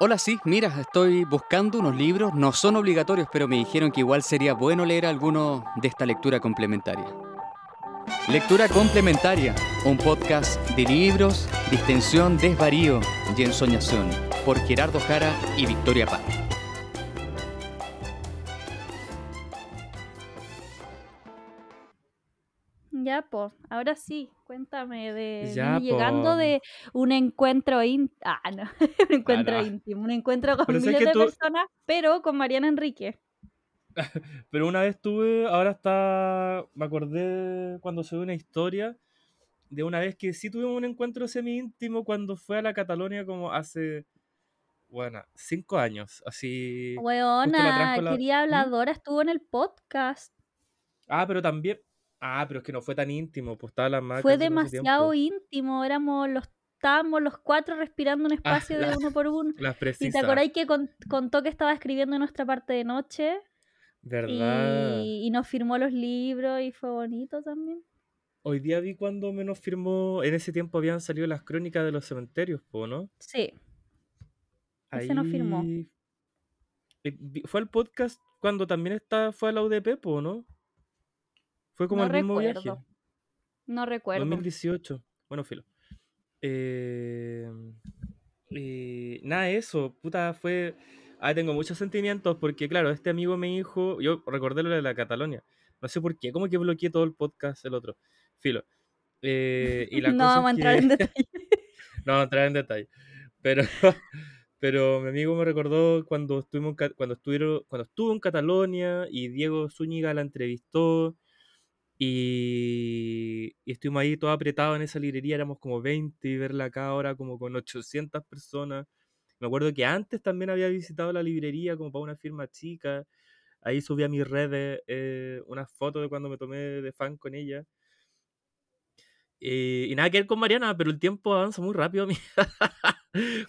Hola, sí, mira, estoy buscando unos libros, no son obligatorios, pero me dijeron que igual sería bueno leer alguno de esta lectura complementaria. Lectura complementaria, un podcast de libros, distensión, desvarío y ensoñación, por Gerardo Jara y Victoria Paz. Ahora sí, cuéntame de Ya, llegando po. de un encuentro ín ah, no, un Ah, encuentro no. íntimo, un encuentro con Pero miles de tú, personas, pero con Mariana Enrique. pero una vez tuve, ahora está, me acordé cuando subí una historia de una vez que sí tuvimos un encuentro semi íntimo cuando fue a la Catalonia como hace, bueno, cinco años, así, la Weona, querida ¿Mm? habladora, estuvo en el podcast. Ah, pero también, ah, pero es que no fue tan íntimo, pues estaba la Fue en ese demasiado íntimo, éramos los estábamos los cuatro respirando un Ah, espacio de uno por uno. las ¿Y te precisas, acordáis que con- contó que estaba escribiendo en nuestra parte de noche? ¿verdad? Y, y nos firmó los libros y fue bonito también. Hoy día vi cuando menos firmó, en ese tiempo habían salido las crónicas de los cementerios, po, ¿no? Sí, ese nos firmó. Ahí Eh, Fue al podcast cuando también está, fue a la UDP, po, ¿no? Fue como No el mismo viaje. recuerdo. No recuerdo. 2018. Bueno, filo. Eh, eh, nada, eso, puta, fue... Ah, tengo muchos sentimientos porque, claro, este amigo me dijo, yo recordé lo de la Catalonia. No sé por qué, como que bloqueé todo el podcast el otro. Filo. Eh, y la no cosa vamos a entrar que... en detalle. No, vamos a entrar en detalle. Pero, pero mi amigo me recordó cuando estuvimos cuando estuvieron, cuando estuvo en Catalonia y Diego Zúñiga la entrevistó y, y estuvimos ahí todos apretados en esa librería, éramos como 20 y verla acá ahora como con 800 personas. Me acuerdo que antes también había visitado la librería como para una firma chica. Ahí subí a mis redes eh, unas fotos de cuando me tomé de fan con ella. Eh, y nada que ver con Mariana, pero el tiempo avanza muy rápido. amiga.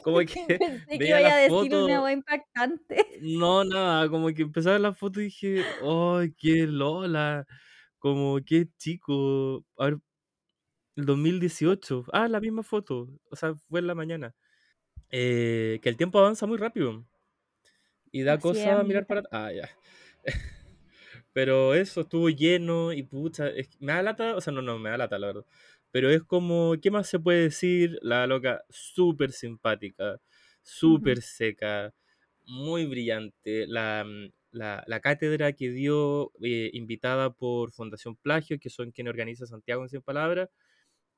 como que Pensé que iba a decir una fotos, voz impactante. no, nada, como que empezaba a ver las fotos y dije, ¡ay, qué Lola! Como qué chico. A ver, el 2018. Ah, la misma foto. O sea, fue en la mañana. Eh, que el tiempo avanza muy rápido. Y da Así cosa mirar para... Ah, ya. Pero eso, estuvo lleno y pucha, es- me da lata, o sea, no, no, me da lata, la verdad. Pero es como, ¿qué más se puede decir? La loca, súper simpática, súper seca, muy brillante. La, mm, la, la cátedra que dio, eh, invitada por Fundación Plagio, que son quienes organiza Santiago en 100 Palabras,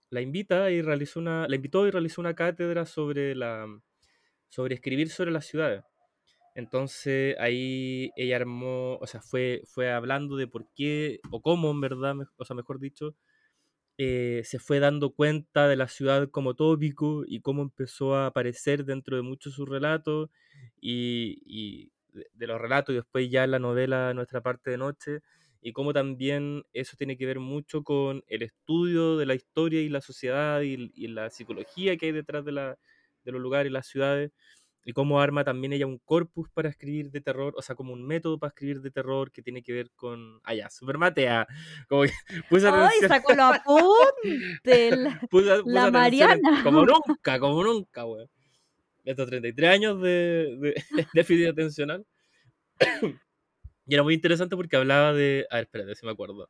la invita y realizó una, la invitó y realizó una cátedra sobre la, sobre escribir sobre las ciudades. Entonces ahí ella armó, o sea, fue, fue hablando de por qué o cómo, en verdad, o sea, mejor dicho, eh, se fue dando cuenta de la ciudad como tópico y cómo empezó a aparecer dentro de muchos sus relatos y, y de, de los relatos y después ya en la novela Nuestra parte de noche y cómo también eso tiene que ver mucho con el estudio de la historia y la sociedad y, y la psicología que hay detrás de, la, de los lugares y las ciudades y cómo arma también ella un corpus para escribir de terror, o sea, como un método para escribir de terror que tiene que ver con... Ah, ya, super matea. Como que puse ¡Ay, sacó! La, la en- Mariana. como nunca, como nunca, weón. Estos 33 años de, de déficit atencional. Y era muy interesante porque hablaba de... A ver, espérate, si me acuerdo.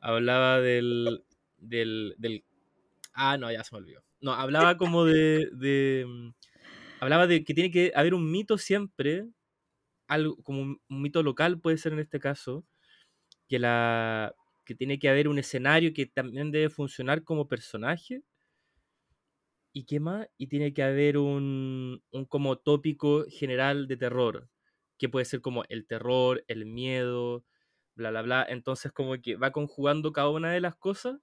Hablaba del... del, del ah, no, ya se me olvidó. No, hablaba como de... de hablaba de que tiene que haber un mito siempre algo como un, un mito local puede ser en este caso, que, la, que tiene que haber un escenario que también debe funcionar como personaje. ¿Y qué más? Y tiene que haber un, un como tópico general de terror, que puede ser como el terror, el miedo, bla, bla, bla. Entonces como que va conjugando cada una de las cosas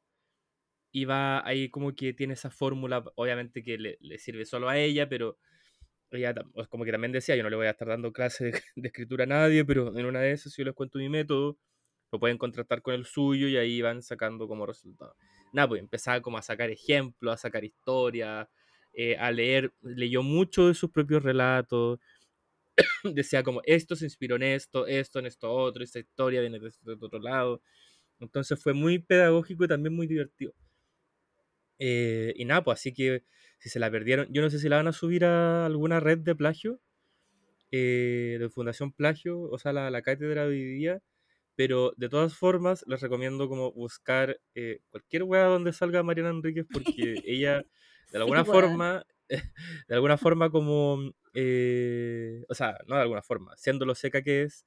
y va ahí como que tiene esa fórmula, obviamente que le, sirve solo a ella, pero ella como que también decía, yo no le voy a estar dando clases de, de escritura a nadie, pero en una de esas, yo les cuento mi método, lo pueden contrastar con el suyo y ahí van sacando como resultado. Nada, pues empezaba como a sacar ejemplos, a sacar historias, eh, a leer, leyó mucho de sus propios relatos, decía como esto se inspiró en esto, esto en esto otro, esta historia viene de este otro lado. Entonces fue muy pedagógico y también muy divertido. Eh, y nada, pues así que si se la perdieron, yo no sé si la van a subir a alguna red de plagio, eh, de Fundación Plagio, o sea, la, la cátedra de hoy día, pero de todas formas les recomiendo como buscar eh, cualquier wea donde salga Mariana Enríquez porque ella de alguna forma, de alguna forma como, eh, o sea, no de alguna forma, siendo lo seca que es,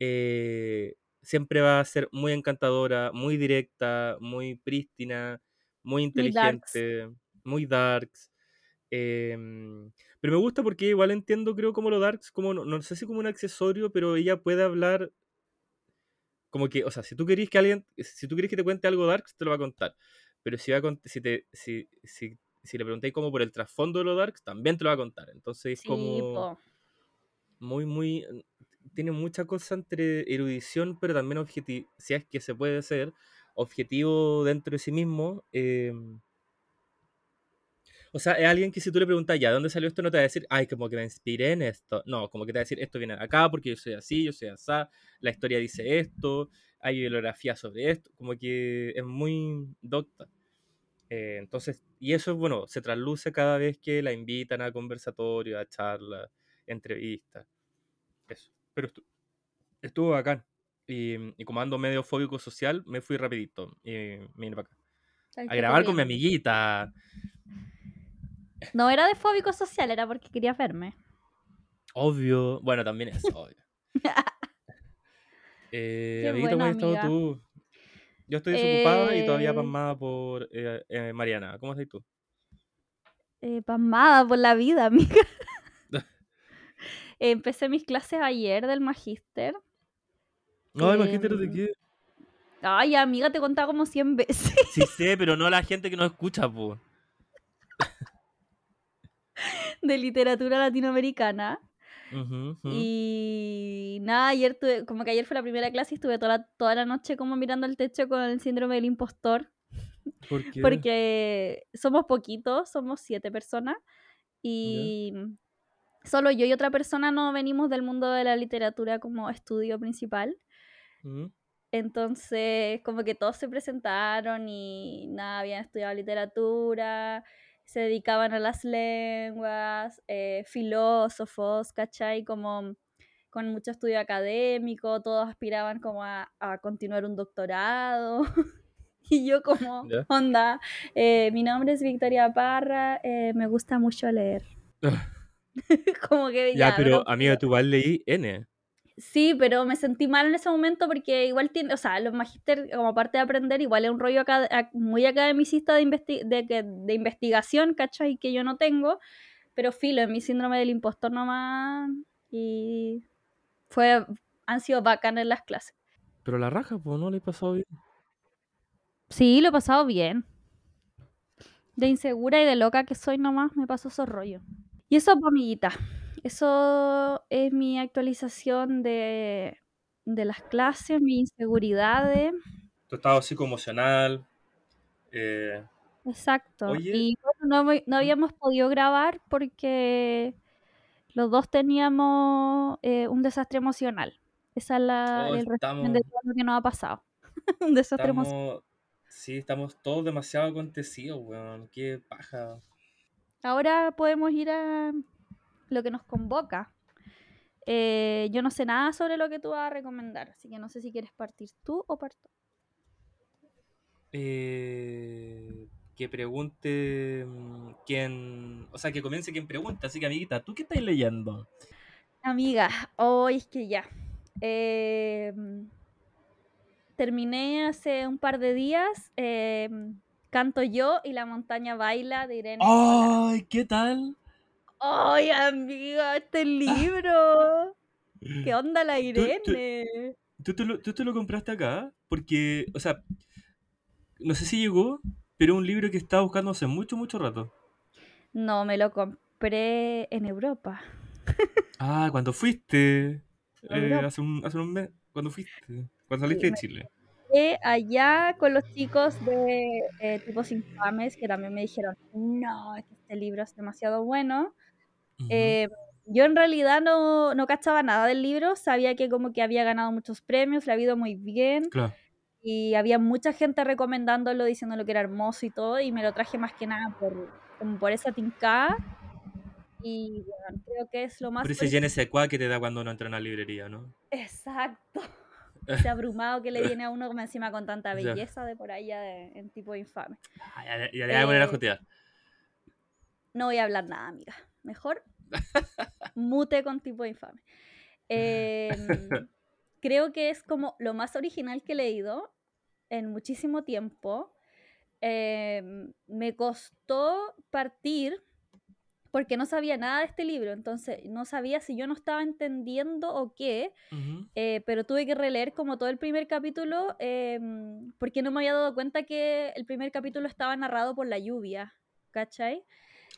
eh, siempre va a ser muy encantadora, muy directa, muy prístina, muy Muy darks. inteligente, muy darks. em, pero me gusta porque igual entiendo, creo, como lo darks, como no, no sé si como un accesorio, pero ella puede hablar como que, o sea, si tú querés que alguien, si tú querés que te cuente algo darks, te lo va a contar. Pero si, va a si, te, si, si, si le preguntáis como por el trasfondo de lo darks, también te lo va a contar. Entonces es Sí, como po. muy, muy, tiene mucha cosa entre erudición, pero también objetivo, si es que se puede ser, objetivo dentro de sí mismo. em, o sea, es alguien que si tú le preguntas ya, ¿de dónde salió esto? No te va a decir, ay, como que me inspiré en esto. No, como que te va a decir, esto viene de acá porque yo soy así, yo soy así, la historia dice esto, hay bibliografía sobre esto, como que es muy docta. Eh, entonces, y eso, bueno, se trasluce cada vez que la invitan a conversatorio, a charlas, entrevistas. Eso. Pero estu- estuvo bacán. Y, y como ando medio fóbico social, me fui rapidito. Y me vine para acá. A grabar con mi amiguita. No era de fóbico social, era porque quería verme. Obvio. Bueno, también es obvio. Eh, bueno, ¿cómo has estado tú? Yo estoy desocupada y todavía Eh, pasmada por eh, eh, Mariana. ¿Cómo estás tú? eh, pasmada por la vida, amiga. Empecé mis clases ayer del magíster. No, imagínate de Em, qué. Ay, amiga, te he contado como 100 veces. Sí sé, pero no la gente que nos escucha, po. De literatura latinoamericana. Ujú, ujú. Y nada, ayer tuve, como que ayer fue la primera clase y estuve toda la, toda la noche como mirando el techo con el síndrome del impostor. ¿Por qué? Porque somos poquitos, somos siete personas. Y solo yo y otra persona no venimos del mundo de la literatura como estudio principal. Ujú. Entonces, como que todos se presentaron y nada, habían estudiado literatura, se dedicaban a las lenguas, eh, filósofos, ¿cachai? Como con mucho estudio académico, todos aspiraban como a, a continuar un doctorado. y yo como, Ya. onda, eh, mi nombre es Victoria Parra, eh, me gusta mucho leer. como que Ya, ya, pero bro, amiga, tú igual leí N. Sí, pero me sentí mal en ese momento porque igual tiene, o sea, los magíster como parte de aprender, igual es un rollo muy academicista de, investi- de, que- de investigación, ¿cachai? Que yo no tengo, pero filo, es mi síndrome del impostor nomás y fue, han sido bacanas las clases. Pero la raja, pues, no le he pasado bien. Sí, lo he pasado bien. De insegura y de loca que soy nomás, me pasó esos rollos. Y eso, amiguita, eso es mi actualización de, de las clases, mis inseguridades. Tu estado psicoemocional. Eh, Exacto. Oye. Y bueno, no, no habíamos podido grabar porque los dos teníamos eh, un desastre emocional. Esa es la, Oh, el resumen estamos- de todo lo que nos ha pasado. un desastre emocional. Sí, estamos todos demasiado acontecidos, weón. Qué paja. Ahora podemos ir a lo que nos convoca. Eh, yo no sé nada sobre lo que tú vas a recomendar, así que no sé si quieres partir tú o parto. Eh, que pregunte mm, quién. O sea, que comience quien pregunta. Así que, amiguita, ¿tú qué estás leyendo? Amiga, hoy es que ya. Eh, terminé hace un par de días. eh, Canto yo y la montaña baila de Irene. ¡Ay! ¿Qué tal? ¡Ay, amiga! Este libro. ¿Qué onda la Tú- tú- Irene? ¿Tú te, lo, tú te lo compraste acá? Porque, o sea, no sé si llegó, pero es un libro que estaba buscando hace mucho, mucho rato. No, me lo compré en Europa. Ah, cuando fuiste. eh, hace, un, hace un mes. Cuando fuiste. Cuando saliste de me- Chile. Allá con los chicos de eh, Tipos Infames que también me dijeron, no, este libro es demasiado bueno. Eh, yo en realidad no, no cachaba nada del libro, sabía que como que había ganado muchos premios, le había ido muy bien Claro. y había mucha gente recomendándolo, diciéndolo que era hermoso y todo, y me lo traje más que nada por, como por esa tincada. Y bueno, creo que es lo más... Por ese sais quoi que te da cuando uno entra en una librería, ¿no? Exacto. Ese abrumado que le viene a uno encima con tanta belleza de por allá de- en tipo infame. Ah, Ya, ya le voy a poner a Eh, jotear. No voy a hablar nada, amiga. Mejor mute con tipo infame. Em, creo que es como lo más original que he leído en muchísimo tiempo. Em, me costó partir porque no sabía nada de este libro, entonces no sabía si yo no estaba entendiendo o qué, eh, pero tuve que releer como todo el primer capítulo em, porque no me había dado cuenta que el primer capítulo estaba narrado por la lluvia, ¿cachai?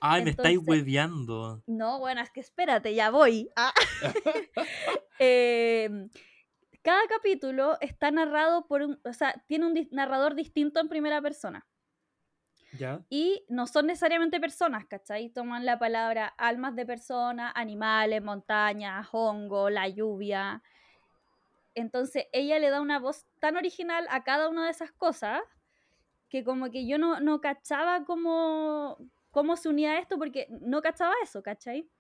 Ay, me estáis hueveando. No, bueno, es que espérate, ya voy. Ah. Em, cada capítulo está narrado por un, o sea, tiene un narrador distinto en primera persona. ¿Ya? Y no son necesariamente personas, ¿cachai? Toman la palabra almas de personas, animales, montañas, hongo, la lluvia. Entonces ella le da una voz tan original a cada una de esas cosas que como que yo no, no cachaba cómo, cómo se unía esto porque no cachaba eso, ¿cachai?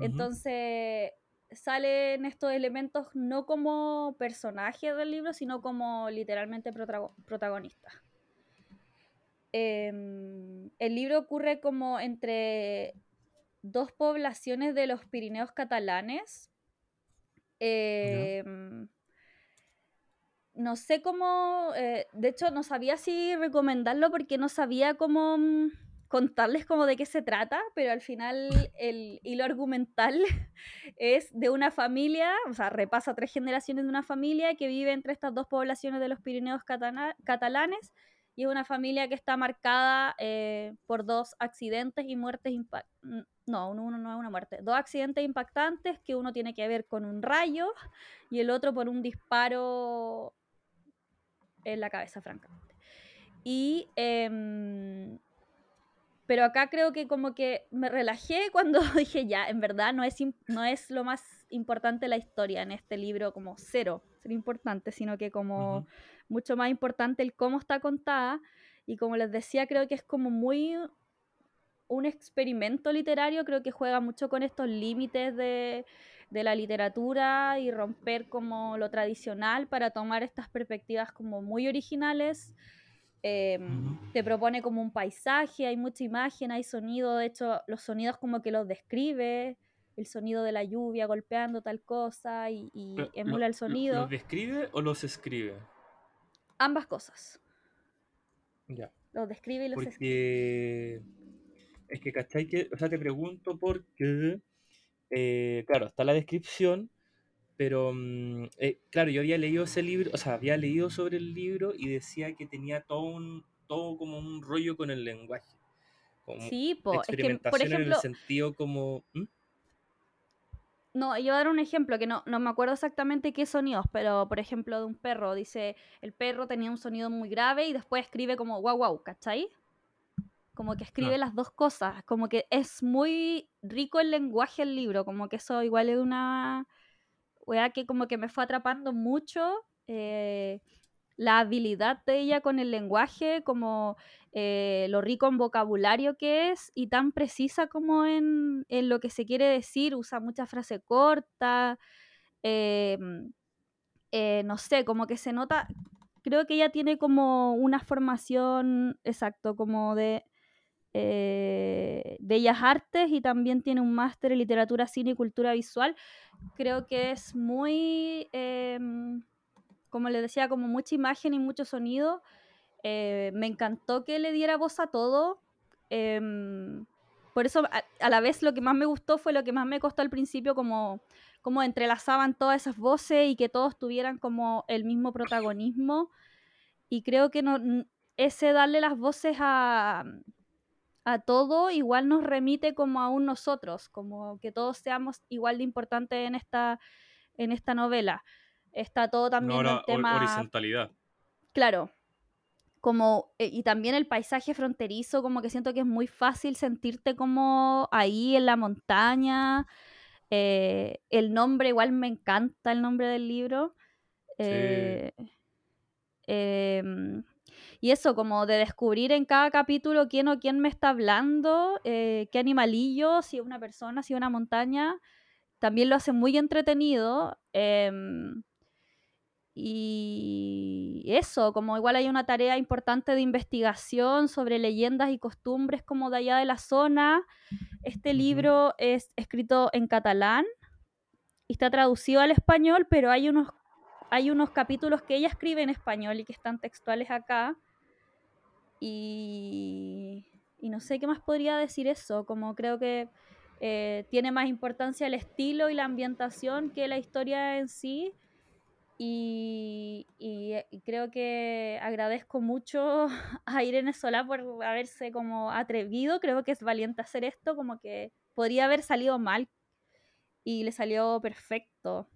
Entonces salen estos elementos no como personajes del libro, sino como literalmente protago- protagonistas. Em, el libro ocurre como entre dos poblaciones de los Pirineos catalanes. Em, no sé cómo, eh, de hecho no sabía si recomendarlo porque no sabía cómo mm, contarles como de qué se trata, pero al final el hilo argumental es de una familia, o sea, repasa tres generaciones de una familia que vive entre estas dos poblaciones de los Pirineos catalanes y es una familia que está marcada eh, por dos accidentes y muertes no, uno, uno no es una muerte, dos accidentes impactantes que uno tiene que ver con un rayo y el otro por un disparo en la cabeza, francamente. Y em, pero acá creo que como que me relajé cuando dije ya, en verdad no es, no es lo más importante la historia en este libro, como cero, ser importante, sino que como Ujú. mucho más importante el cómo está contada. Y como les decía, creo que es como muy un experimento literario, creo que juega mucho con estos límites de, de la literatura y romper como lo tradicional para tomar estas perspectivas como muy originales. Eh, Ujú. Te propone como un paisaje, hay mucha imagen, hay sonido, de hecho los sonidos como que los describe, el sonido de la lluvia golpeando tal cosa y, emula el ¿lo- sonido, ¿Los describe o los escribe? ambas cosas, Ya. los describe y los escribe. Porque es que, ¿cachai? Que, o sea, te pregunto porque, eh, claro, está la descripción, pero, mm, eh, claro, yo había leído ese libro, o sea, había leído sobre el libro y decía que tenía todo un, todo como un rollo con el lenguaje, como Sí, po, es que, por experimentación en ejemplo, el sentido como, ¿Mm? No, yo voy a dar un ejemplo que no, no me acuerdo exactamente qué sonidos, pero por ejemplo de un perro, dice, el perro tenía un sonido muy grave y después escribe como guau guau, ¿cachai? Como que escribe Ah. las dos cosas, como que es muy rico el lenguaje del libro, como que eso igual es una weá que como que me fue atrapando mucho, eh, la habilidad de ella con el lenguaje, como eh, lo rico en vocabulario que es y tan precisa como en, en lo que se quiere decir, usa mucha frase corta, eh, eh, no sé, como que se nota, creo que ella tiene como una formación, exacto, como de eh, Bellas Artes y también tiene un máster en literatura, cine y cultura visual. Creo que es muy, em, como les decía, como mucha imagen y mucho sonido. Eh, me encantó que le diera voz a todo. em, por eso, a, a la vez, lo que más me gustó fue lo que más me costó al principio, como, como entrelazaban todas esas voces y que todos tuvieran como el mismo protagonismo. Y creo que no, ese darle las voces a, a todo igual nos remite como a un nosotros, como que todos seamos igual de importantes en esta, en esta novela. Está todo No, también ahora, el tema horizontalidad. Claro, como, eh, y también el paisaje fronterizo, como que siento que es muy fácil sentirte como ahí en la montaña. eh, el nombre, igual me encanta el nombre del libro. Sí. eh, em, y eso, como de descubrir en cada capítulo quién o quién me está hablando, eh, qué animalillo, si es una persona, si es una montaña, también lo hace muy entretenido. em, y eso, como igual hay una tarea importante de investigación sobre leyendas y costumbres como de allá de la zona. Este libro es escrito en catalán y está traducido al español, pero hay unos, hay unos capítulos que ella escribe en español y que están textuales acá. Y, y no sé qué más podría decir eso, como creo que eh, tiene más importancia el estilo y la ambientación que la historia en sí. Y, y, eh, y creo que agradezco mucho a Irene Solá por haberse como atrevido, creo que es valiente hacer esto, como que podría haber salido mal y le salió perfecto.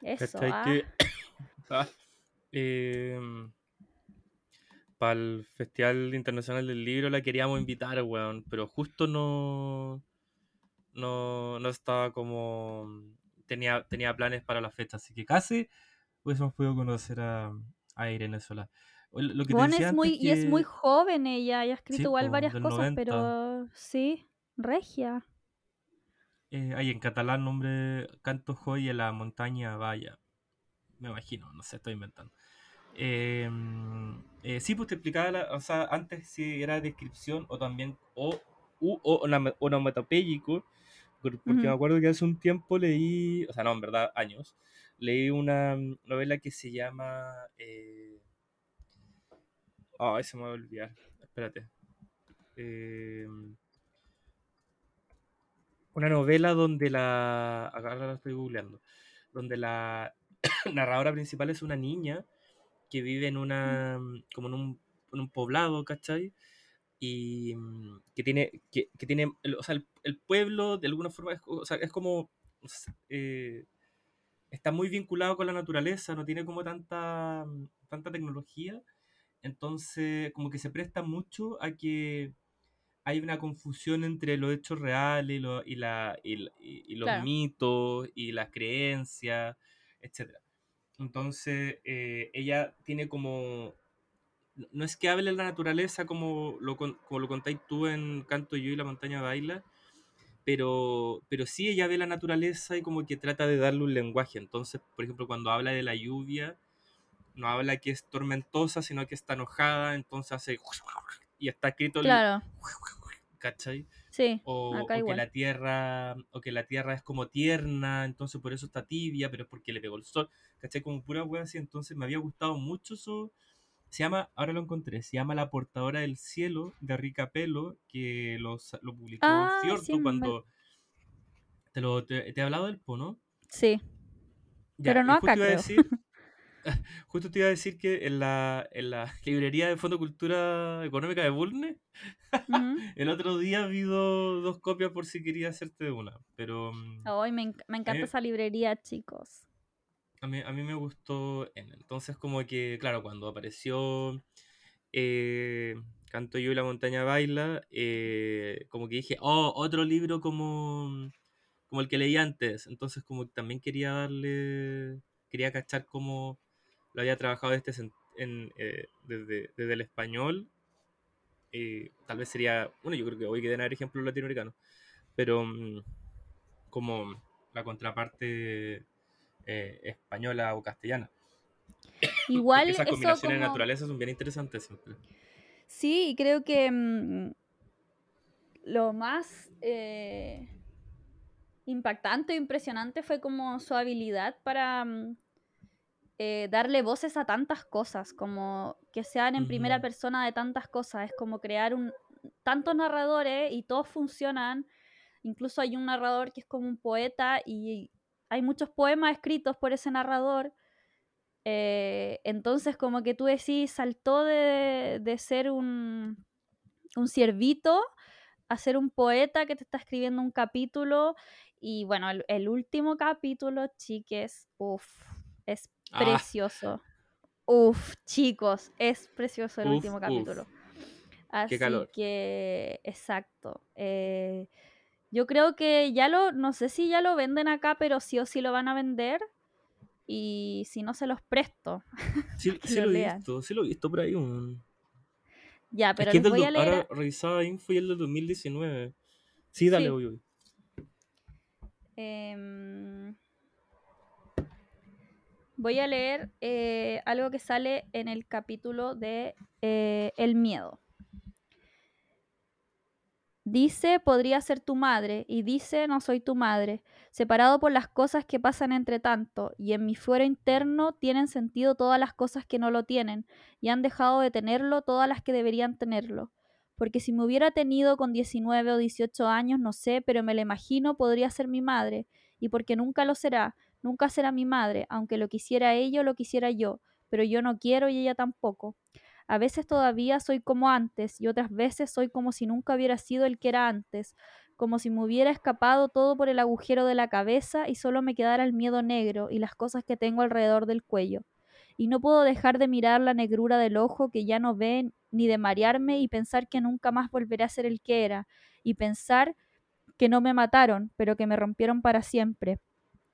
Eso, ah. Que. ah, em, para el Festival Internacional del Libro la queríamos invitar, weón, pero justo no. No, no estaba como. Tenía, tenía planes para la fecha, así que casi hubiésemos podido conocer a, a Irene Sola. Lo que Bueno, es muy, y es muy joven ella, y ha escrito Sí, igual varias cosas, 90. pero sí, regia. Eh, hay en catalán nombre Canto Joy en la montaña Vaya. Me imagino, no sé, estoy inventando. Eh, eh, sí, pues te explicaba, la- o sea, antes si era descripción o también, o, u, o onomatopéyico, por- porque me Ujú. acuerdo que hace un tiempo leí, o sea, no, en verdad, años, leí una novela que se llama... Eh, ay, se me va a olvidar, espérate. Eh, una novela donde la... Acá la estoy googleando. Donde la narradora principal es una niña que vive en una... como en un, en un poblado, ¿cachai? y mm, que tiene, que, que tiene o sea, el, el pueblo de alguna forma es, o sea, es como, eh, está muy vinculado con la naturaleza, no tiene como tanta, mm, tanta tecnología, entonces como que se presta mucho a que hay una confusión entre los hechos reales y, lo- y la, y, la- y- y los Claro, mitos y las creencias, etc. Entonces, eh, ella tiene como no es que hable la naturaleza como lo, con- como lo contáis tú en Canto yo y la montaña baila, pero, pero sí ella ve la naturaleza y como que trata de darle un lenguaje. Entonces, por ejemplo, cuando habla de la lluvia, no habla que es tormentosa, sino que está enojada, entonces hace... Y está escrito el... claro, ¿Cachai? Sí, O, acá o que la tierra o que la tierra es como tierna, entonces por eso está tibia, pero es porque le pegó el sol, ¿cachai? Como pura wea así, entonces me había gustado mucho eso, se llama, ahora lo encontré, se llama La Portadora del Cielo de Rica Pelo, que lo, sa- lo publicó Ah, sí, Fiorto me- cuando te, lo, te, te he hablado del po, ¿no? sí, Ya, pero no acá justo iba a creo. decir, justo te iba a decir que en la, en la librería de Fondo Cultura Económica de Bulne, el otro día vi do- dos copias por si quería hacerte una, pero mm, Ay, me, enc- me encanta esa librería, chicos. a mí, a mí me gustó, en- entonces como que, claro, cuando apareció eh, Canto yo y la montaña baila, eh, como que dije, oh, otro libro como, como el que leí antes. Entonces como que también quería darle, quería cachar cómo lo había trabajado este en, eh, desde, desde el español. Y tal vez sería, bueno, yo creo que hoy quedan dar ejemplos latinoamericanos, pero mm, como la contraparte eh, española o castellana. Igual esas combinaciones de naturaleza son bien interesantes siempre. Sí, y creo que mm, lo más eh, impactante o impresionante fue como su habilidad para mm, eh, darle voces a tantas cosas, como que sean en primera persona de tantas cosas. Es como crear un, tantos narradores y todos funcionan. Incluso hay un narrador que es como un poeta y hay muchos poemas escritos por ese narrador. Eh, entonces, como que tú decís, saltó de, de ser un, un ciervito a ser un poeta que te está escribiendo un capítulo. Y bueno, el, el último capítulo, chiques, uff, es Ah, precioso. Uf, chicos, es precioso el uf, último uf. capítulo. Qué Así calor. que, exacto. eh, yo creo que ya lo, no sé si ya lo venden acá, pero sí o sí lo van a vender. y si no se los presto. Sí, que sí lo lo he visto, sí lo he visto por ahí. Un... Ya, Es pero que es les del voy a do- leer. ahora revisaba info y el del 2019. Sí, dale, Sí. voy, voy. em, voy a leer eh, algo que sale en el capítulo de eh, El miedo. Dice, podría ser tu madre, y dice, no soy tu madre, separado por las cosas que pasan entre tanto, y en mi fuero interno tienen sentido todas las cosas que no lo tienen, y han dejado de tenerlo todas las que deberían tenerlo. Porque si me hubiera tenido con 19 o 18 años, no sé, pero me la imagino, podría ser mi madre, y porque nunca lo será, nunca será mi madre, aunque lo quisiera ella o lo quisiera yo, pero yo no quiero y ella tampoco. A veces todavía soy como antes y otras veces soy como si nunca hubiera sido el que era antes, como si me hubiera escapado todo por el agujero de la cabeza y solo me quedara el miedo negro y las cosas que tengo alrededor del cuello. Y no puedo dejar de mirar la negrura del ojo que ya no ve, ni de marearme y pensar que nunca más volveré a ser el que era, y pensar que no me mataron, pero que me rompieron para siempre,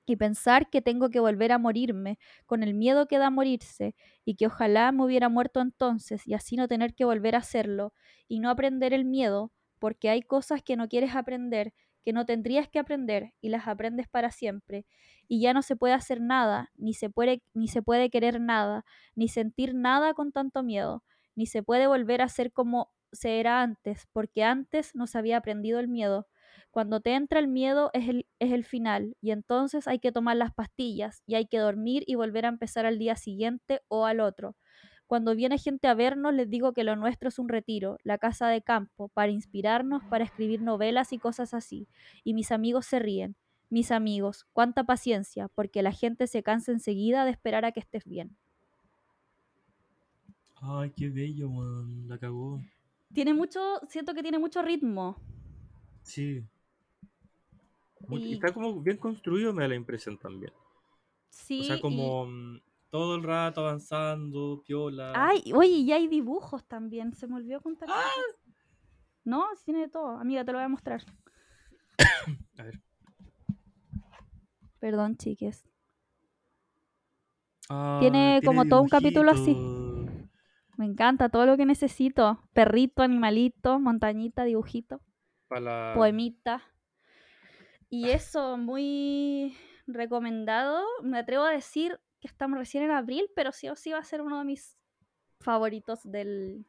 y pensar que tengo que volver a morirme, con el miedo que da morirse, y que ojalá me hubiera muerto entonces, y así no tener que volver a hacerlo, y no aprender el miedo, porque hay cosas que no quieres aprender, que no tendrías que aprender, y las aprendes para siempre, y ya no se puede hacer nada, ni se puede, ni se puede querer nada, ni sentir nada con tanto miedo, ni se puede volver a ser como se era antes, porque antes no se había aprendido el miedo. Cuando te entra el miedo es el, es el final y entonces hay que tomar las pastillas y hay que dormir y volver a empezar al día siguiente o al otro. Cuando viene gente a vernos les digo que lo nuestro es un retiro, la casa de campo, para inspirarnos, para escribir novelas y cosas así. Y mis amigos se ríen. Mis amigos, cuánta paciencia, porque la gente se cansa enseguida de esperar a que estés bien. Ay, qué bello, man. La cagó. Tiene mucho, siento que tiene mucho ritmo. Sí. Y está como bien construido, me da la impresión también. Sí, o sea, como mm, todo el rato avanzando, piola. Ay, oye, y hay dibujos también. Se me olvidó contar. No, sí tiene de todo. Amiga, te lo voy a mostrar. A ver. Perdón, chiques. Ah, Tiene como todo un capítulo así. Me encanta todo lo que necesito. Perrito, animalito, montañita, dibujito, Pa' la- poemita. Y eso, muy recomendado. Me atrevo a decir que estamos recién en abril, pero sí o sí va a ser uno de mis favoritos del,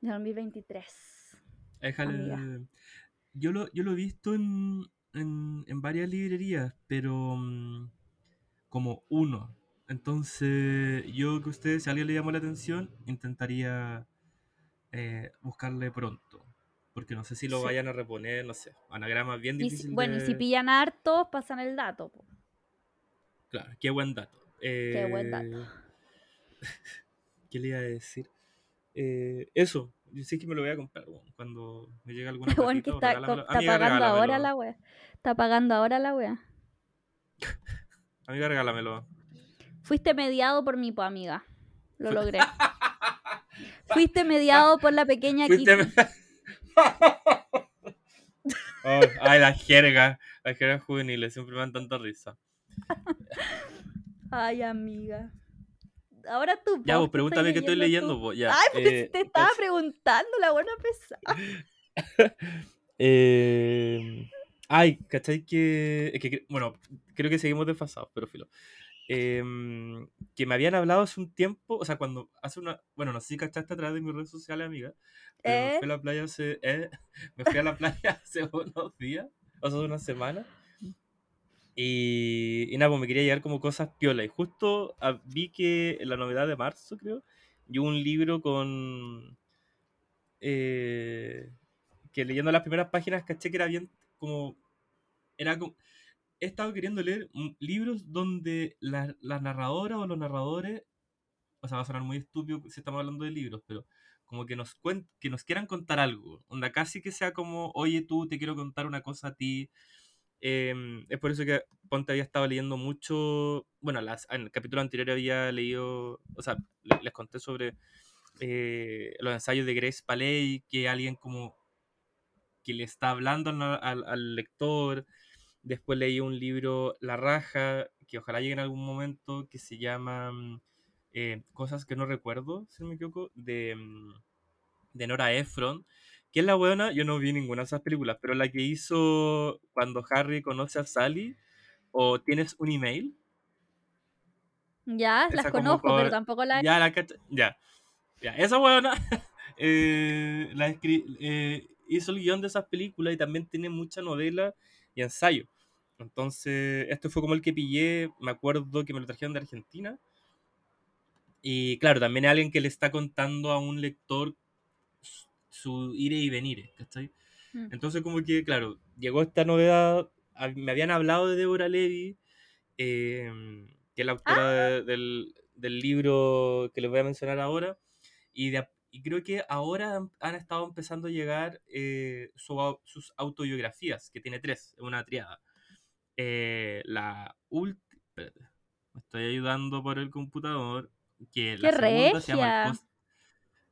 del 2023. Déjale-. Yo lo, yo lo he visto en, en, en varias librerías, pero mm, como uno. Entonces, yo que ustedes, si a alguien le llamó la atención, intentaría eh, buscarle pronto. Porque no sé si lo Sí. vayan a reponer, no sé. Anagrama bien Y si- difícil bueno, y si pillan hartos, pasan el dato. po. Claro, qué buen dato. Qué buen dato. Eh, ¿Qué le iba a decir? Eh, eso, yo sí que me lo voy a comprar cuando me llegue alguna Bueno, o está, regálamelo. está Amiga, pagando ahora la wea. Está pagando ahora la wea. Amiga, regálamelo. Fuiste mediado por mi po, amiga. Lo logré. Fuiste mediado por la pequeña Kitty. Oh, ay, las jergas, las jergas juveniles siempre me dan tanta risa. Ay, amiga. Ahora tú. Ya, vos, ¿qué pregúntame qué estoy leyendo, tú? vos, ya. Ay, porque eh, te estaba es- preguntando la buena pesada. Eh, ay, ¿cachai? Que, es que, bueno, creo que seguimos desfasados, pero filo. Em, que me habían hablado hace un tiempo, o sea, cuando hace una, bueno, no sé si cachaste a través de mis redes sociales, amiga, pero me ¿Eh? fui a la playa hace, eh, me fui a la playa hace unos días, o sea, hace una semana, y, y nada, pues me quería llevar como cosas piola, y justo ah, vi que en la novedad de marzo, creo, y un libro con, eh, que leyendo las primeras páginas caché que era bien como, era como, he estado queriendo leer libros donde la- las narradoras o los narradores, o sea, va a sonar muy estúpido si estamos hablando de libros, pero como que nos, cuen- que nos quieran contar algo, onda casi que sea como, oye tú, te quiero contar una cosa a ti. Em, es por eso que Ponte había estado leyendo mucho, bueno, en el capítulo anterior había leído, o sea, le- les conté sobre eh, los ensayos de Grace Paley, que alguien como que le está hablando al- al lector, Después leí un libro, La Raja, que ojalá llegue en algún momento, que se llama mm, eh, Cosas que no recuerdo, si no me equivoco, de, mm, de Nora Ephron. Que es la buena, yo no vi ninguna de esas películas, pero la que hizo cuando Harry conoce a Sally, o Tienes un email. Ya, las conozco, pero tampoco la... Ya, la ya. Ya, esa buena eh, la eh, hizo el guion de esas películas y también tiene mucha novela y ensayo. Entonces, esto fue como el que pillé, me acuerdo que me lo trajeron de Argentina. Y claro, también hay alguien que le está contando a un lector su ire y venir, ¿cachai? Mm. Entonces, como que, claro, llegó esta novedad, me habían hablado de Deborah Levy, em, que es la autora ah. del, del, libro que les voy a mencionar ahora, y, y creo que ahora han, estado empezando a llegar eh, sus autobiografías, que tiene tres, una triada. Eh, la última. Me estoy ayudando por el computador. Que la segunda se llama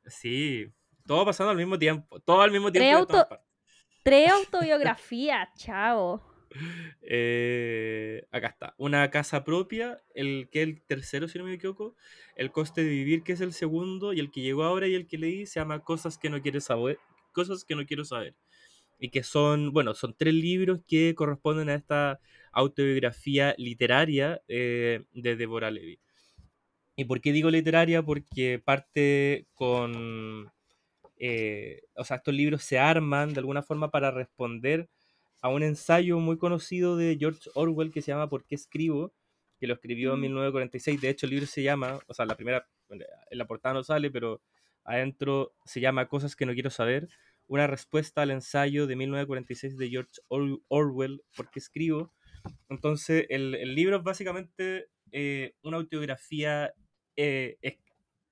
Sí, todo pasando al mismo tiempo. Todo al mismo tiempo. Tres, autobiografías, chao. Eh, acá está. Una casa propia, el que es el tercero, si no me equivoco. El coste de vivir, que es el segundo. Y el que llegó ahora y el que leí se llama Cosas que no quieres saber. Cosas que no quiero saber y que son, bueno, son tres libros que corresponden a esta autobiografía literaria eh, de Deborah Levy. ¿Y por qué digo literaria? Porque parte con, eh, o sea, estos libros se arman de alguna forma para responder a un ensayo muy conocido de George Orwell que se llama ¿Por qué escribo? que lo escribió en 1946. De hecho, el libro se llama, o sea, la primera, en la portada no sale, pero adentro se llama Cosas que no quiero saber una respuesta al ensayo de 1946 de George Orwell, porque escribo. Entonces, el, el libro es básicamente eh, una autobiografía eh,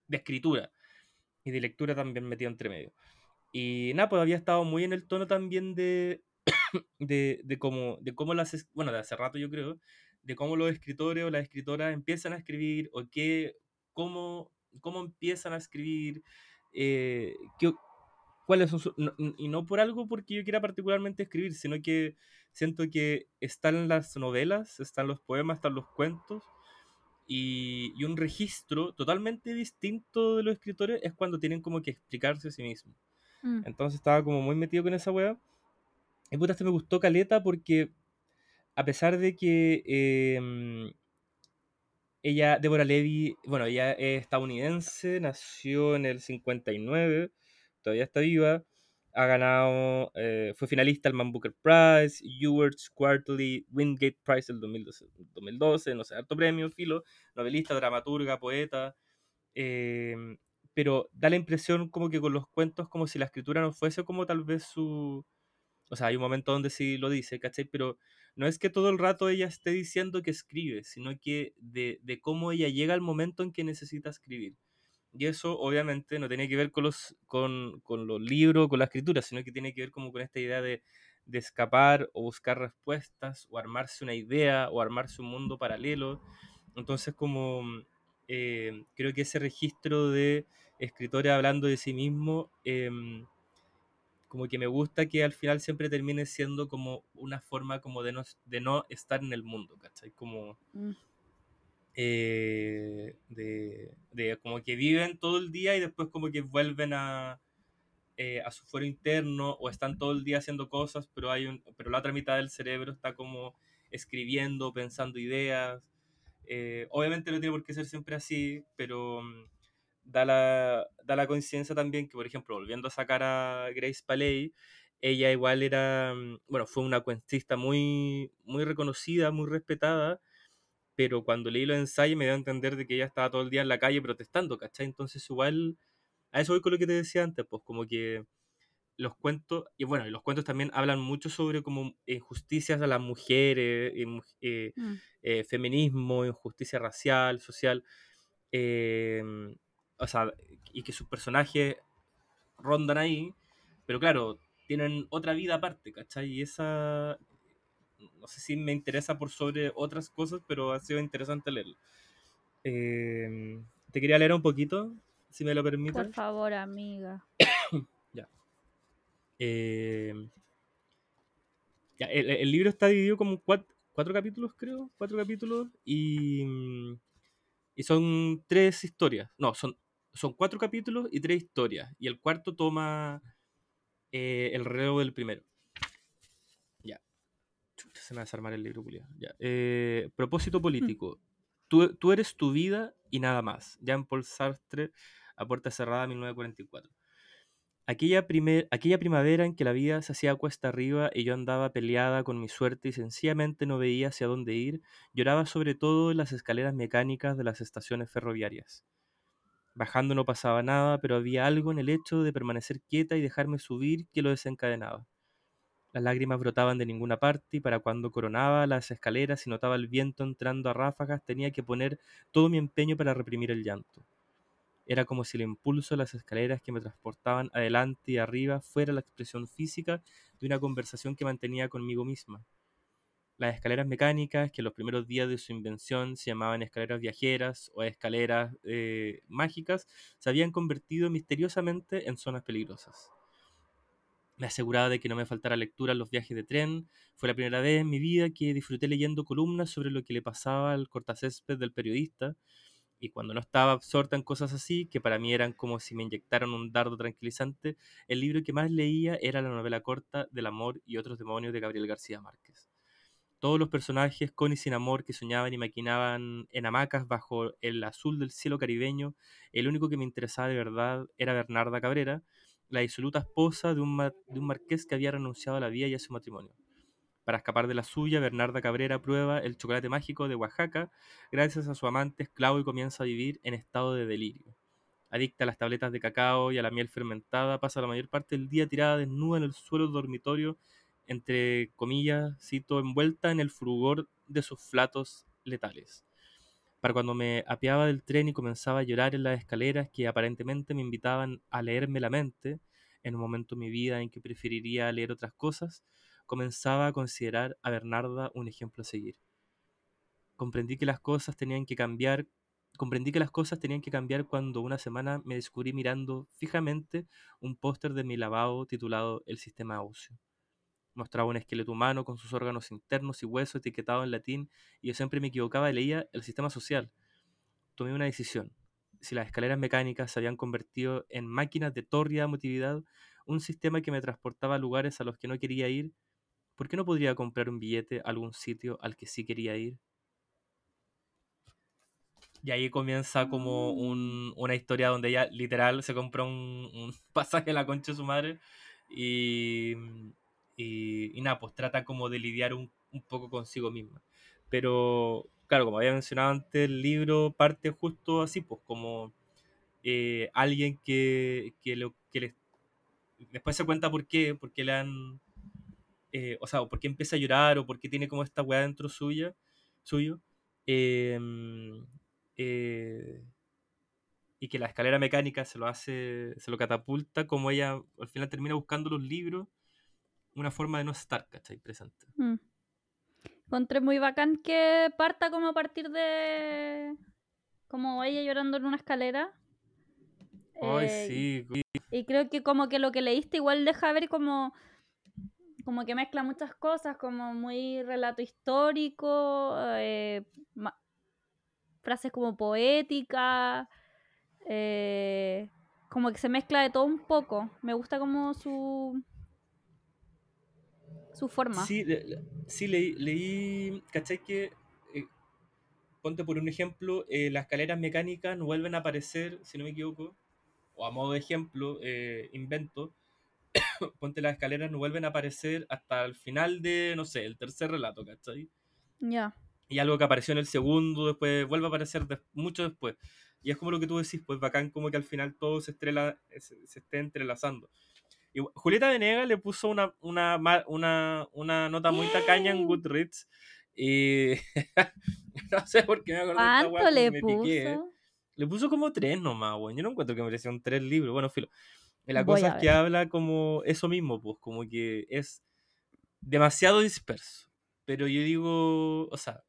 de escritura y de lectura también metido entre medio. Y nada, pues había estado muy en el tono también de, de, de, cómo, de cómo las, bueno, de hace rato yo creo, de cómo los escritores o las escritoras empiezan a escribir o qué, cómo, cómo empiezan a escribir, eh, qué, cuáles son y no por algo porque yo quiera particularmente escribir, sino que siento que están las novelas, están los poemas, están los cuentos, y, y, un registro totalmente distinto de los escritores es cuando tienen como que explicarse a sí mismos. Mm. Entonces estaba como muy metido con esa wea. Y puta, este me gustó Caleta porque a pesar de que em, ella, Deborah Levy, bueno, ella es estadounidense, nació en el 59, todavía está viva. Ha ganado, eh, fue finalista al Man Booker Prize, Ewards Quarterly Wingate Prize del 2012, 2012, no sé, harto premio, filo, novelista, dramaturga, poeta. Em, pero da la impresión como que con los cuentos, como si la escritura no fuese como tal vez su. O sea, hay un momento donde sí lo dice, ¿cachai? Pero no es que todo el rato ella esté diciendo que escribe, sino que de, de cómo ella llega al momento en que necesita escribir. Y eso obviamente no tiene que ver con los, con, con los libros, con la escritura, sino que tiene que ver como con esta idea de, de escapar o buscar respuestas o armarse una idea o armarse un mundo paralelo. Entonces como eh, creo que ese registro de escritores hablando de sí mismo, em, como que me gusta que al final siempre termine siendo como una forma como de no, de no estar en el mundo, ¿cachai? Como... Mm. Eh, de, de, como que viven todo el día y después como que vuelven a, eh, a su fuero interno o están todo el día haciendo cosas, pero, hay un, pero la otra mitad del cerebro está como escribiendo, pensando ideas. Eh, obviamente no tiene por qué ser siempre así, pero mm, da la, da la coincidencia también que, por ejemplo, volviendo a sacar a Grace Paley, ella igual era, mm, bueno, fue una cuentista muy, muy reconocida, muy respetada, pero cuando leí los ensayos me dio a entender de que ella estaba todo el día en la calle protestando, ¿cachai? Entonces igual, a eso voy con lo que te decía antes, pues como que los cuentos, y bueno, los cuentos también hablan mucho sobre como injusticias a las mujeres, eh, mm. eh, feminismo, injusticia racial, social, em, o sea, y que sus personajes rondan ahí, pero claro, tienen otra vida aparte, ¿cachai? Y esa, no sé si me interesa por sobre otras cosas, pero ha sido interesante leerlo. Em, te quería leer un poquito, si me lo permites. Por favor, amiga. ya. Em, Ya, el, el libro está dividido como cuatro, cuatro capítulos, creo. Cuatro capítulos. Y, y son tres historias. No, son, son cuatro capítulos y tres historias. Y el cuarto toma eh, el relevo del primero. Se me va a desarmar el libro, Julia. Ya. Eh, propósito político. Tú, tú eres tu vida y nada más. Jean-Paul Sartre, a puerta cerrada, 1944. Aquella, primer, aquella primavera en que la vida se hacía cuesta arriba y yo andaba peleada con mi suerte y sencillamente no veía hacia dónde ir, lloraba sobre todo en las escaleras mecánicas de las estaciones ferroviarias. Bajando no pasaba nada, pero había algo en el hecho de permanecer quieta y dejarme subir que lo desencadenaba. Las lágrimas brotaban de ninguna parte y para cuando coronaba las escaleras y notaba el viento entrando a ráfagas tenía que poner todo mi empeño para reprimir el llanto. Era como si el impulso de las escaleras que me transportaban adelante y arriba fuera la expresión física de una conversación que mantenía conmigo misma. Las escaleras mecánicas, que en los primeros días de su invención se llamaban escaleras viajeras o escaleras eh, mágicas, se habían convertido misteriosamente en zonas peligrosas. Me aseguraba de que no me faltara lectura en los viajes de tren. Fue la primera vez en mi vida que disfruté leyendo columnas sobre lo que le pasaba al cortacésped del periodista, y cuando no estaba absorta en cosas así, que para mí eran como si me inyectaran un dardo tranquilizante, el libro que más leía era la novela corta Del amor y otros demonios de Gabriel García Márquez. Todos los personajes con y sin amor que soñaban y maquinaban en hamacas bajo el azul del cielo caribeño, el único que me interesaba de verdad era Bernarda Cabrera, la disoluta esposa de un, de un marqués que había renunciado a la vida y a su matrimonio. Para escapar de la suya, Bernarda Cabrera prueba el chocolate mágico de Oaxaca gracias a su amante esclavo y comienza a vivir en estado de delirio. Adicta a las tabletas de cacao y a la miel fermentada, pasa la mayor parte del día tirada desnuda en el suelo del dormitorio, entre comillas, cito, envuelta en el frugor de sus flatos letales. Para cuando me apiaba del tren y comenzaba a llorar en las escaleras que aparentemente me invitaban a leerme la mente, en un momento de mi vida en que preferiría leer otras cosas, comenzaba a considerar a Bernarda un ejemplo a seguir. Comprendí que las cosas tenían que cambiar, comprendí que las cosas tenían que cambiar cuando una semana me descubrí mirando fijamente un póster de mi lavabo titulado El sistema óseo. Mostraba un esqueleto humano con sus órganos internos y huesos etiquetado en latín y yo siempre me equivocaba y leía el sistema social. Tomé una decisión. Si las escaleras mecánicas se habían convertido en máquinas de tórrida emotividad, un sistema que me transportaba a lugares a los que no quería ir, ¿por qué no podría comprar un billete a algún sitio al que sí quería ir? Y ahí comienza como un, una historia donde ella literal se compra un, un pasaje a la concha de su madre y, y, nada, pues trata como de lidiar un, un, poco consigo misma. Pero claro, como había mencionado antes, el libro parte justo así, pues como eh, alguien que, que, lo, que después se cuenta por qué, por qué le han eh, o sea, o por qué empieza a llorar, o por qué tiene como esta weá dentro suya, suyo, eh, eh, y que la escalera mecánica se lo hace, se lo catapulta, como ella al final termina buscando los libros, una forma de no estar, ¿cachai? Presente. Mm. Encontré muy bacán que parta como a partir de. como ella llorando en una escalera. Ay, eh, sí. Y creo que como que lo que leíste igual deja ver como como que mezcla muchas cosas, como muy relato histórico, eh, frases como poéticas, eh, como que se mezcla de todo un poco. Me gusta como su su forma. Sí, sí leí, leí ¿cachai? Que, eh, ponte por un ejemplo, eh, las escaleras mecánicas no vuelven a aparecer, si no me equivoco, o a modo de ejemplo, eh, invento, ponte las escaleras no vuelven a aparecer hasta el final de, no sé, el tercer relato, ¿cachai? Ya. Y algo que apareció en el segundo, después vuelve a aparecer de, mucho después. Y es como lo que tú decís, pues bacán como que al final todo se, estrela, se, se esté entrelazando. Y Julieta Venegas le puso una, una, una, una nota muy tacaña en Goodreads. Y no sé por qué me acuerdo de esta weá, le me puso? Piqué. Le puso como tres nomás, weón. Yo no encuentro que merecieron tres libros. Bueno, filo. La cosa es que habla como eso mismo, pues, como que es demasiado disperso. Pero yo digo, o sea,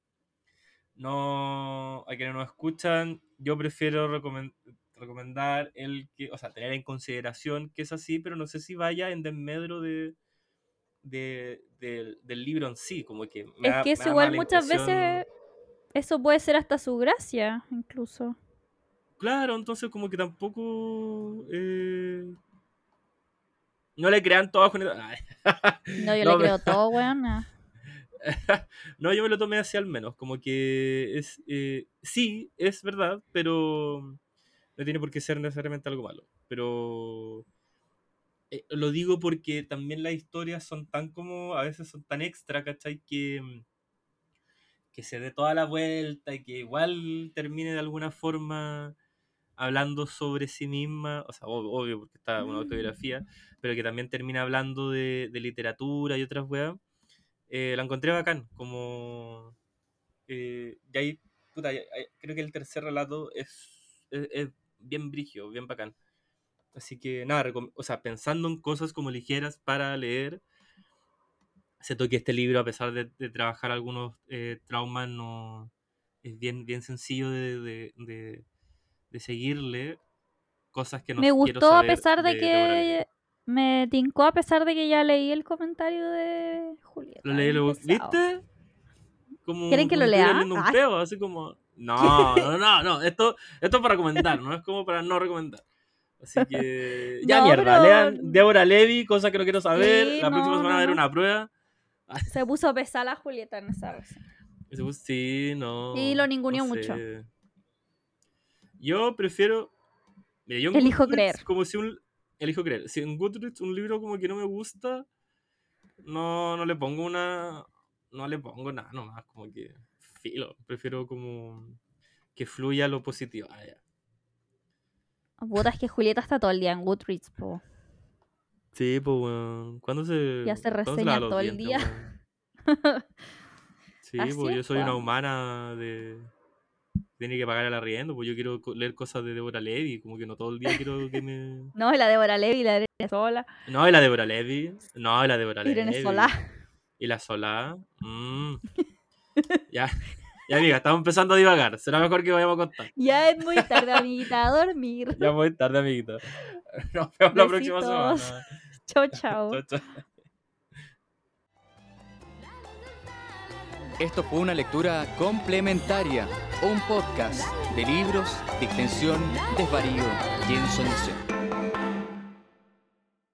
no, a quienes nos escuchan, yo prefiero recomend recomendar el que, o sea, tener en consideración que es así, pero no sé si vaya en desmedro de, de- del- del libro en sí, como que me Es da- que da igual muchas veces, eso puede ser hasta su gracia, incluso. Claro, entonces como que tampoco... eh, no le crean todo. Ay. No, yo No, le creo todo, weón. ah. no, yo me lo tomé así al menos, como que es... eh, sí, es verdad, pero no tiene por qué ser necesariamente algo malo. Pero eh, lo digo porque también las historias son tan como, a veces son tan extra, ¿cachai? Que, mm, que se dé toda la vuelta y que igual termine de alguna forma hablando sobre sí misma, o sea, ob- obvio porque está una autobiografía, pero que también termina hablando de, de literatura y otras weas, eh, la encontré bacán, como... eh, y ahí, puta, ahí- creo que el tercer relato es, es, es bien brigio, bien bacán. Así que nada, o sea, pensando en cosas como ligeras para leer, siento que este libro, a pesar de, de trabajar algunos eh, traumas, no es bien, bien sencillo de, de, de- de seguirle. Cosas que no me quiero gustó a saber pesar de, que... Me tincó a pesar de que ya leí el comentario de Julieta. Lo leí, lo. ¿viste? Como, ¿Quieren que como lo lea? un peo, así como... No, no, no, no, esto, esto es para recomendar, no es como para no recomendar. Así que... Ya No, mierda, pero- lean Débora Levy, cosa que no quiero saber. Sí, la próxima semana va a haber una prueba. Se puso pesada la Julieta en esa vez. Sí, no. Y lo ninguneó no mucho. Yo prefiero. Mira, yo en Elijo Goodreads, creer. Como si un. Elijo creer. Si en Goodreads un libro como que no me gusta, no, no le pongo una. No le pongo nada nomás. Como que. Filo. Prefiero como. Que fluya lo positivo. Ah, ya. Puta, es que Julieta está todo el día en Goodreads, po. Sí, pues, weón. ¿Cuándo se. Ya se reseña los todo el dientes, día. weón? Sí, pues yo es, soy una humana de. Tiene que pagar el arriendo, pues yo quiero leer cosas de Deborah Levy, como que no todo el día quiero que me. No, la Débora Levi, la Irene Sola. No, y la Deborah Levy. No, y la Deborah Irene Levy. Solá. Y la Solá. Mm. ya, ya, amiga, estamos empezando a divagar. Será mejor que vayamos a contar. Ya es muy tarde, amiguita, a dormir. Ya muy tarde, amiguito. Nos vemos la próxima semana. Chao, chao. Chao, chao. Esto fue una lectura complementaria, un podcast de libros, distensión, desvarío y ensoñación.